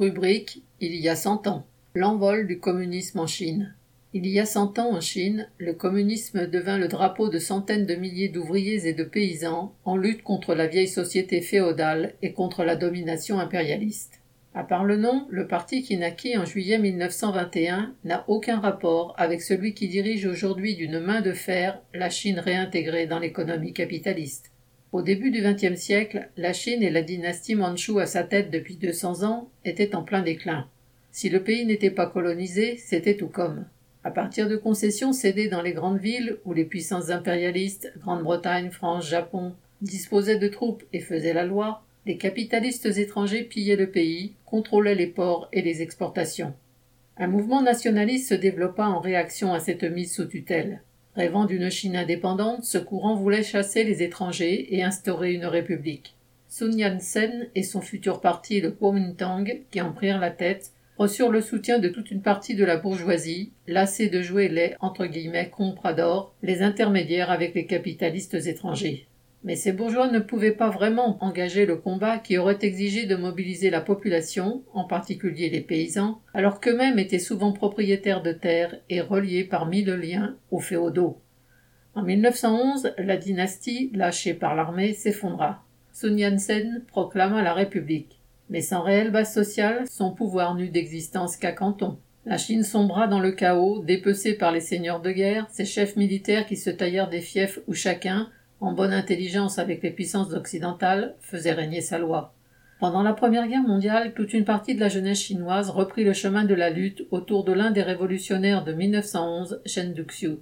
Rubrique Il y a cent ans. L'envol du communisme en Chine. Il y a cent ans en Chine, le communisme devint le drapeau de centaines de milliers d'ouvriers et de paysans en lutte contre la vieille société féodale et contre la domination impérialiste. À part le nom, le parti qui naquit en juillet 1921 n'a aucun rapport avec celui qui dirige aujourd'hui d'une main de fer la Chine réintégrée dans l'économie capitaliste. Au début du XXe siècle, la Chine et la dynastie mandchoue à sa tête depuis 200 ans étaient en plein déclin. Si le pays n'était pas colonisé, c'était tout comme. À partir de concessions cédées dans les grandes villes où les puissances impérialistes, Grande-Bretagne, France, Japon, disposaient de troupes et faisaient la loi, les capitalistes étrangers pillaient le pays, contrôlaient les ports et les exportations. Un mouvement nationaliste se développa en réaction à cette mise sous tutelle. Rêvant d'une Chine indépendante, ce courant voulait chasser les étrangers et instaurer une république. Sun Yat-sen et son futur parti, le Kuomintang, qui en prirent la tête, reçurent le soutien de toute une partie de la bourgeoisie, lassée de jouer les entre guillemets compradors, les intermédiaires avec les capitalistes étrangers. Mais ces bourgeois ne pouvaient pas vraiment engager le combat qui aurait exigé de mobiliser la population, en particulier les paysans, alors qu'eux-mêmes étaient souvent propriétaires de terres et reliés par mille liens aux féodaux. En 1911, la dynastie, lâchée par l'armée, s'effondra. Sun Yat-sen proclama la République. Mais sans réelle base sociale, son pouvoir n'eut d'existence qu'à Canton. La Chine sombra dans le chaos, dépecée par les seigneurs de guerre, ces chefs militaires qui se taillèrent des fiefs où chacun, en bonne intelligence avec les puissances occidentales, faisait régner sa loi. Pendant la Première Guerre mondiale, toute une partie de la jeunesse chinoise reprit le chemin de la lutte autour de l'un des révolutionnaires de 1911, Chen Duxiu.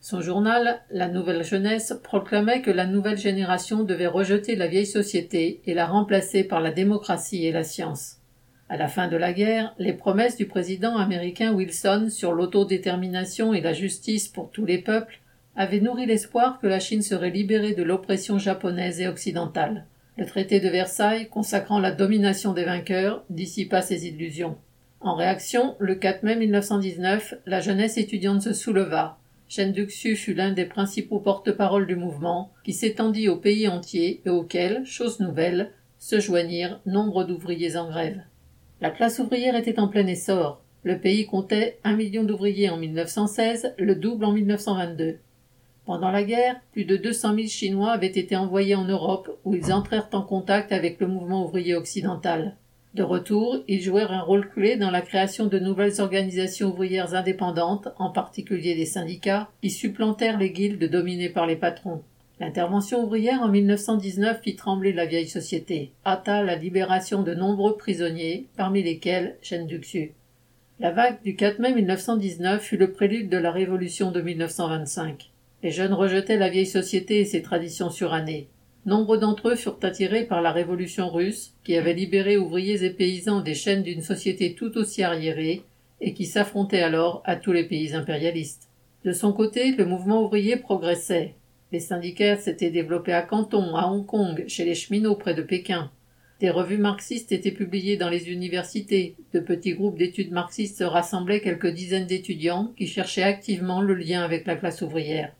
Son journal, La Nouvelle Jeunesse, proclamait que la nouvelle génération devait rejeter la vieille société et la remplacer par la démocratie et la science. À la fin de la guerre, les promesses du président américain Wilson sur l'autodétermination et la justice pour tous les peuples avait nourri l'espoir que la Chine serait libérée de l'oppression japonaise et occidentale. Le traité de Versailles, consacrant la domination des vainqueurs, dissipa ces illusions. En réaction, le 4 mai 1919, la jeunesse étudiante se souleva. Chen Duxiu fut l'un des principaux porte-parole du mouvement, qui s'étendit au pays entier et auquel, chose nouvelle, se joignirent nombre d'ouvriers en grève. La classe ouvrière était en plein essor. Le pays comptait un million d'ouvriers en 1916, le double en 1922. Pendant la guerre, plus de 200 000 Chinois avaient été envoyés en Europe où ils entrèrent en contact avec le mouvement ouvrier occidental. De retour, ils jouèrent un rôle clé dans la création de nouvelles organisations ouvrières indépendantes, en particulier des syndicats, qui supplantèrent les guildes dominées par les patrons. L'intervention ouvrière en 1919 fit trembler la vieille société, hâta la libération de nombreux prisonniers, parmi lesquels Chen Duxiu. La vague du 4 mai 1919 fut le prélude de la révolution de 1925. Les jeunes rejetaient la vieille société et ses traditions surannées. Nombre d'entre eux furent attirés par la révolution russe, qui avait libéré ouvriers et paysans des chaînes d'une société tout aussi arriérée, et qui s'affrontait alors à tous les pays impérialistes. De son côté, le mouvement ouvrier progressait. Les syndicats s'étaient développés à Canton, à Hong Kong, chez les cheminots près de Pékin. Des revues marxistes étaient publiées dans les universités. De petits groupes d'études marxistes rassemblaient quelques dizaines d'étudiants qui cherchaient activement le lien avec la classe ouvrière.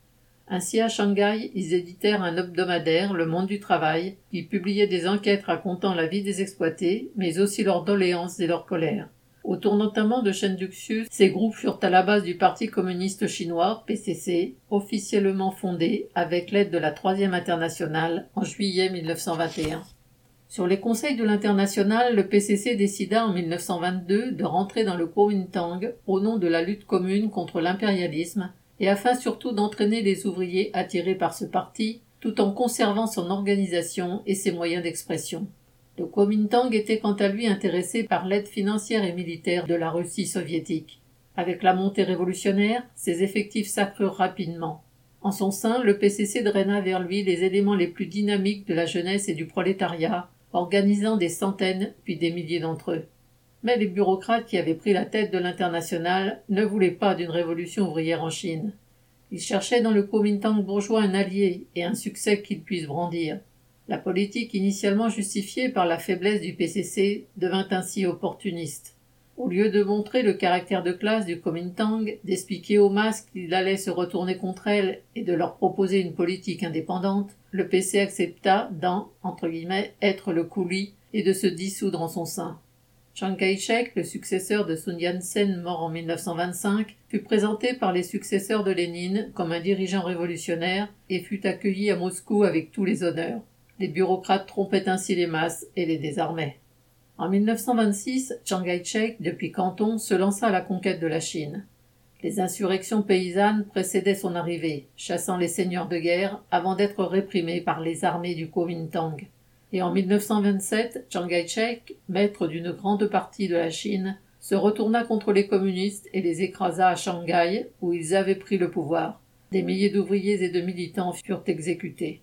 Ainsi, à Shanghai, ils éditèrent un hebdomadaire, Le Monde du Travail, qui publiait des enquêtes racontant la vie des exploités, mais aussi leurs doléances et leur colère. Autour notamment de Chen Duxiu, ces groupes furent à la base du Parti communiste chinois, PCC, officiellement fondé avec l'aide de la Troisième Internationale en juillet 1921. Sur les conseils de l'Internationale, le PCC décida en 1922 de rentrer dans le Kuomintang au nom de la lutte commune contre l'impérialisme et afin surtout d'entraîner les ouvriers attirés par ce parti, tout en conservant son organisation et ses moyens d'expression. Le Kuomintang était quant à lui intéressé par l'aide financière et militaire de la Russie soviétique. Avec la montée révolutionnaire, ses effectifs s'accrurent rapidement. En son sein, le PCC draina vers lui les éléments les plus dynamiques de la jeunesse et du prolétariat, organisant des centaines puis des milliers d'entre eux. Mais les bureaucrates qui avaient pris la tête de l'international ne voulaient pas d'une révolution ouvrière en Chine. Ils cherchaient dans le Kuomintang bourgeois un allié et un succès qu'ils puissent brandir. La politique initialement justifiée par la faiblesse du PCC devint ainsi opportuniste. Au lieu de montrer le caractère de classe du Kuomintang, d'expliquer aux masses qu'il allait se retourner contre elles et de leur proposer une politique indépendante, le PC accepta d'en, entre guillemets, être le coulis et de se dissoudre en son sein. Chiang Kai-shek, le successeur de Sun Yat-sen mort en 1925, fut présenté par les successeurs de Lénine comme un dirigeant révolutionnaire et fut accueilli à Moscou avec tous les honneurs. Les bureaucrates trompaient ainsi les masses et les désarmaient. En 1926, Chiang Kai-shek, depuis Canton, se lança à la conquête de la Chine. Les insurrections paysannes précédaient son arrivée, chassant les seigneurs de guerre avant d'être réprimés par les armées du Kuomintang et en 1927, Chiang Kai-shek, maître d'une grande partie de la Chine, se retourna contre les communistes et les écrasa à Shanghai, où ils avaient pris le pouvoir. Des milliers d'ouvriers et de militants furent exécutés.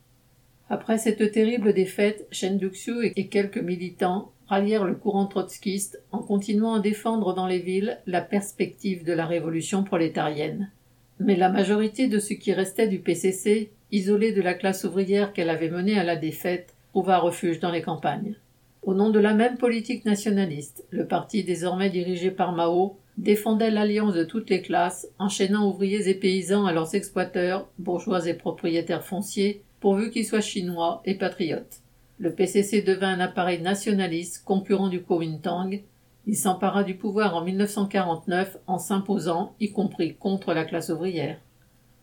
Après cette terrible défaite, Shen Duxiu et quelques militants rallièrent le courant trotskiste en continuant à défendre dans les villes la perspective de la révolution prolétarienne. Mais la majorité de ce qui restait du PCC, isolé de la classe ouvrière qu'elle avait menée à la défaite, trouva refuge dans les campagnes. Au nom de la même politique nationaliste, le parti désormais dirigé par Mao défendait l'alliance de toutes les classes, enchaînant ouvriers et paysans à leurs exploiteurs, bourgeois et propriétaires fonciers, pourvu qu'ils soient chinois et patriotes. Le PCC devint un appareil nationaliste concurrent du Kuomintang. Il s'empara du pouvoir en 1949 en s'imposant, y compris contre la classe ouvrière.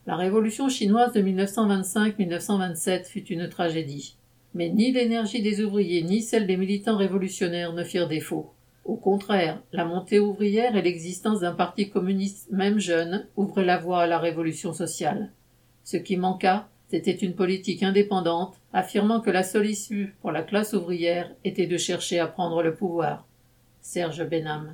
La révolution chinoise de 1925-1927 fut une tragédie. Mais ni l'énergie des ouvriers ni celle des militants révolutionnaires ne firent défaut. Au contraire, la montée ouvrière et l'existence d'un parti communiste même jeune ouvraient la voie à la révolution sociale. Ce qui manqua, c'était une politique indépendante, affirmant que la seule issue pour la classe ouvrière était de chercher à prendre le pouvoir. Serge Benham.